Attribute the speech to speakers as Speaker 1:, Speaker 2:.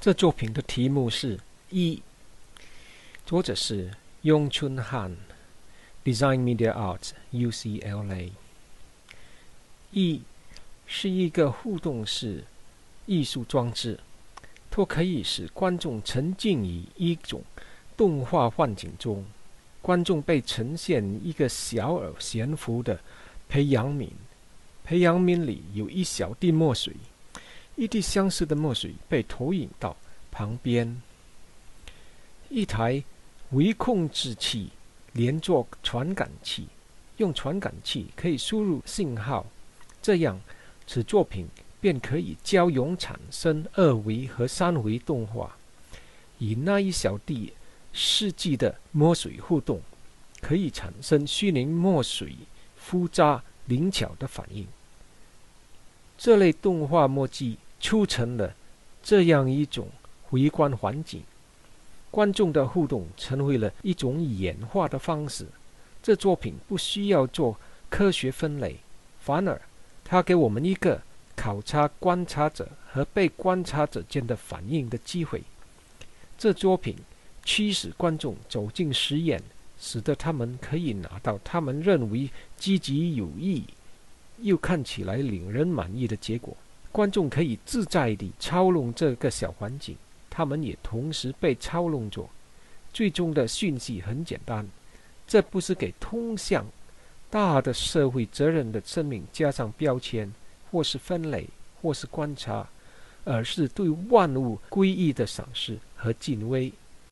Speaker 1: 这作品的题目是《一》，作者是雍春汉，Design Media Art UCLA。一是一个互动式艺术装置，它可以使观众沉浸于一种动画幻境中。观众被呈现一个小而悬浮的培养皿，培养皿里有一小滴墨水。一滴相似的墨水被投影到旁边，一台微控制器连作传感器，用传感器可以输入信号，这样此作品便可以交融产生二维和三维动画，与那一小滴试剂的墨水互动，可以产生虚拟墨水复杂灵巧的反应。这类动画墨迹。促成了这样一种回观环境，观众的互动成为了一种演化的方式。这作品不需要做科学分类，反而它给我们一个考察观察者和被观察者间的反应的机会。这作品驱使观众走进实验，使得他们可以拿到他们认为积极有益又看起来令人满意的结果。观众可以自在地操弄这个小环境，他们也同时被操弄着。最终的讯息很简单：这不是给通向大的社会责任的生命加上标签，或是分类，或是观察，而是对万物归一的赏识和敬畏。